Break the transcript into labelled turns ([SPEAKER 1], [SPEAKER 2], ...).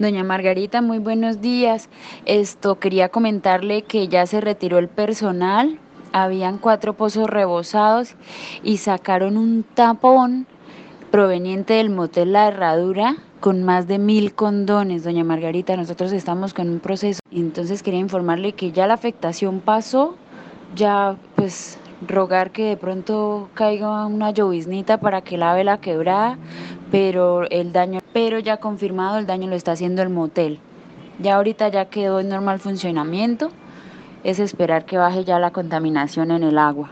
[SPEAKER 1] Doña Margarita, muy buenos días. Esto quería comentarle que ya se retiró el personal, habían cuatro pozos rebosados y sacaron un tapón proveniente del motel La Herradura con más de mil condones, doña Margarita. Nosotros estamos con un proceso. Entonces quería informarle que ya la afectación pasó, ya pues rogar que de pronto caiga una lloviznita para que lave la quebrada, pero el daño, pero ya confirmado el daño lo está haciendo el motel. Ya ahorita ya quedó en normal funcionamiento, es esperar que baje ya la contaminación en el agua.